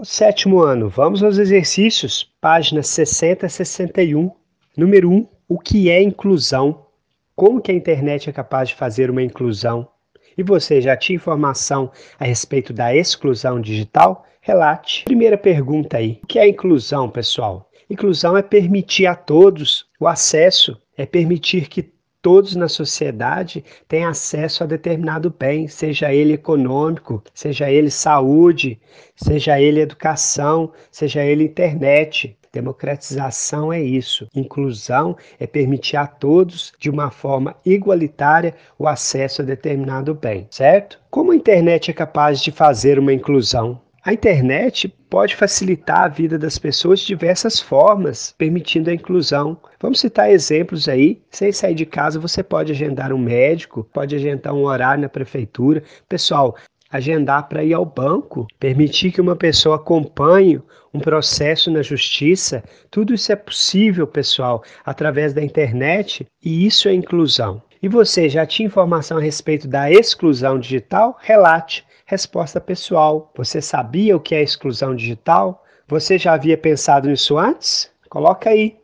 O sétimo ano, vamos aos exercícios, páginas 60 a 61. Número 1, o que é inclusão? Como que a internet é capaz de fazer uma inclusão? E você já tinha informação a respeito da exclusão digital? Relate. Primeira pergunta aí. O que é inclusão, pessoal? Inclusão é permitir a todos o acesso, é permitir que todos na sociedade têm acesso a determinado bem, seja ele econômico, seja ele saúde, seja ele educação, seja ele internet. Democratização é isso. Inclusão é permitir a todos, de uma forma igualitária, o acesso a determinado bem, certo? Como a internet é capaz de fazer uma inclusão? A internet pode facilitar a vida das pessoas de diversas formas, permitindo a inclusão. Vamos citar exemplos aí. Sem sair de casa, você pode agendar um médico, pode agendar um horário na prefeitura. Pessoal, agendar para ir ao banco, permitir que uma pessoa acompanhe um processo na justiça, tudo isso é possível, pessoal, através da internet e isso é inclusão. E você já tinha informação a respeito da exclusão digital? Relate. Resposta pessoal. Você sabia o que é exclusão digital? Você já havia pensado nisso antes? Coloca aí.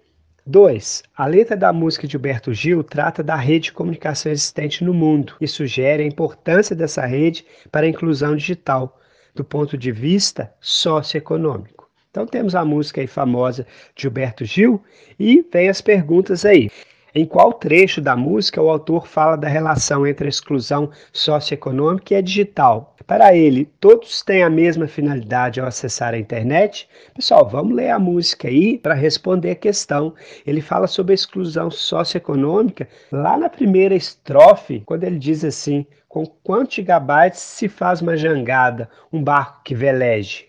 2. A letra da música de Gilberto Gil trata da rede de comunicação existente no mundo e sugere a importância dessa rede para a inclusão digital, do ponto de vista socioeconômico. Então temos a música aí famosa de Gilberto Gil e vem as perguntas aí. Em qual trecho da música o autor fala da relação entre a exclusão socioeconômica e a digital? Para ele, todos têm a mesma finalidade ao acessar a internet? Pessoal, vamos ler a música aí para responder a questão. Ele fala sobre a exclusão socioeconômica lá na primeira estrofe, quando ele diz assim: com quantos gigabytes se faz uma jangada, um barco que veleje?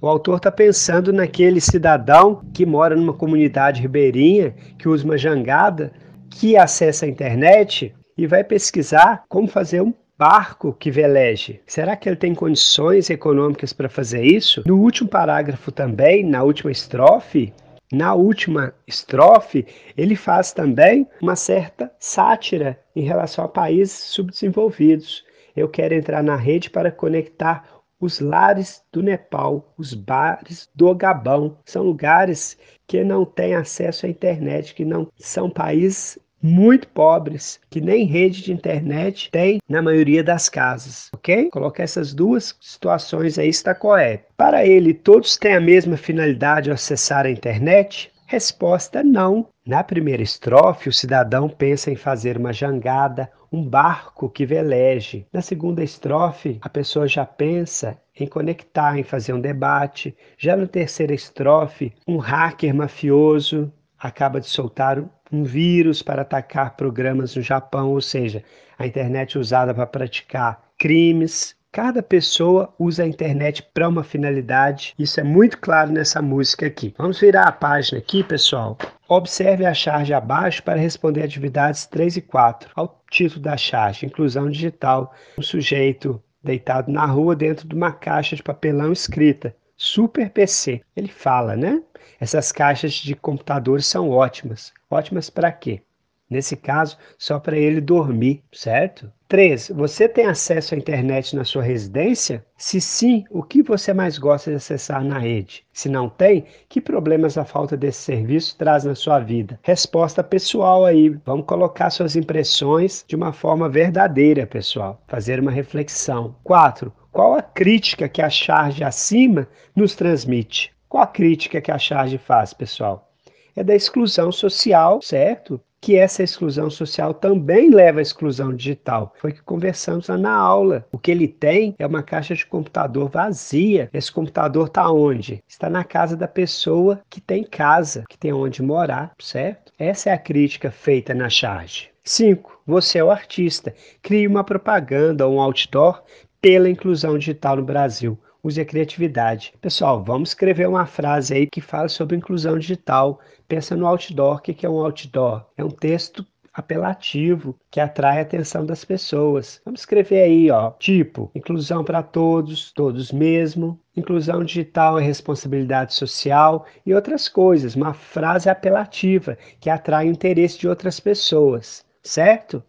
O autor está pensando naquele cidadão que mora numa comunidade ribeirinha, que usa uma jangada, que acessa a internet e vai pesquisar como fazer um barco que veleje. Será que ele tem condições econômicas para fazer isso? No último parágrafo também, na última estrofe, na última estrofe, ele faz também uma certa sátira em relação a países subdesenvolvidos. Eu quero entrar na rede para conectar os lares do Nepal, os bares do Gabão. São lugares que não têm acesso à internet, que não são países muito pobres, que nem rede de internet tem na maioria das casas, ok? Colocar essas duas situações aí está correto. Para ele, todos têm a mesma finalidade ao acessar a internet? Resposta não. Na primeira estrofe, o cidadão pensa em fazer uma jangada, um barco que veleje. Na segunda estrofe, a pessoa já pensa em conectar, em fazer um debate. Já na terceira estrofe, um hacker mafioso acaba de soltar um vírus para atacar programas no Japão, ou seja, a internet usada para praticar crimes. Cada pessoa usa a internet para uma finalidade. Isso é muito claro nessa música aqui. Vamos virar a página aqui, pessoal. Observe a charge abaixo para responder atividades 3 e 4. Ao título da charge, inclusão digital, um sujeito deitado na rua dentro de uma caixa de papelão escrita Super PC. Ele fala, né? Essas caixas de computadores são ótimas. Ótimas para quê? Nesse caso, só para ele dormir, certo? 3. Você tem acesso à internet na sua residência? Se sim, o que você mais gosta de acessar na rede? Se não tem, que problemas a falta desse serviço traz na sua vida? Resposta pessoal aí. Vamos colocar suas impressões de uma forma verdadeira, pessoal. Fazer uma reflexão. 4. Qual a crítica que a charge acima nos transmite? Qual a crítica que a charge faz, pessoal? É da exclusão social, certo? Que essa exclusão social também leva à exclusão digital. Foi que conversamos lá na aula. O que ele tem é uma caixa de computador vazia. Esse computador está onde? Está na casa da pessoa que tem casa, que tem onde morar, certo? Essa é a crítica feita na charge. 5. Você é o artista. Crie uma propaganda ou um outdoor pela inclusão digital no Brasil. Use a criatividade. Pessoal, vamos escrever uma frase aí que fala sobre inclusão digital. Pensa no outdoor. O que é um outdoor? É um texto apelativo que atrai a atenção das pessoas. Vamos escrever aí, ó, tipo, inclusão para todos, todos mesmo, inclusão digital é responsabilidade social e outras coisas. Uma frase apelativa que atrai o interesse de outras pessoas, certo?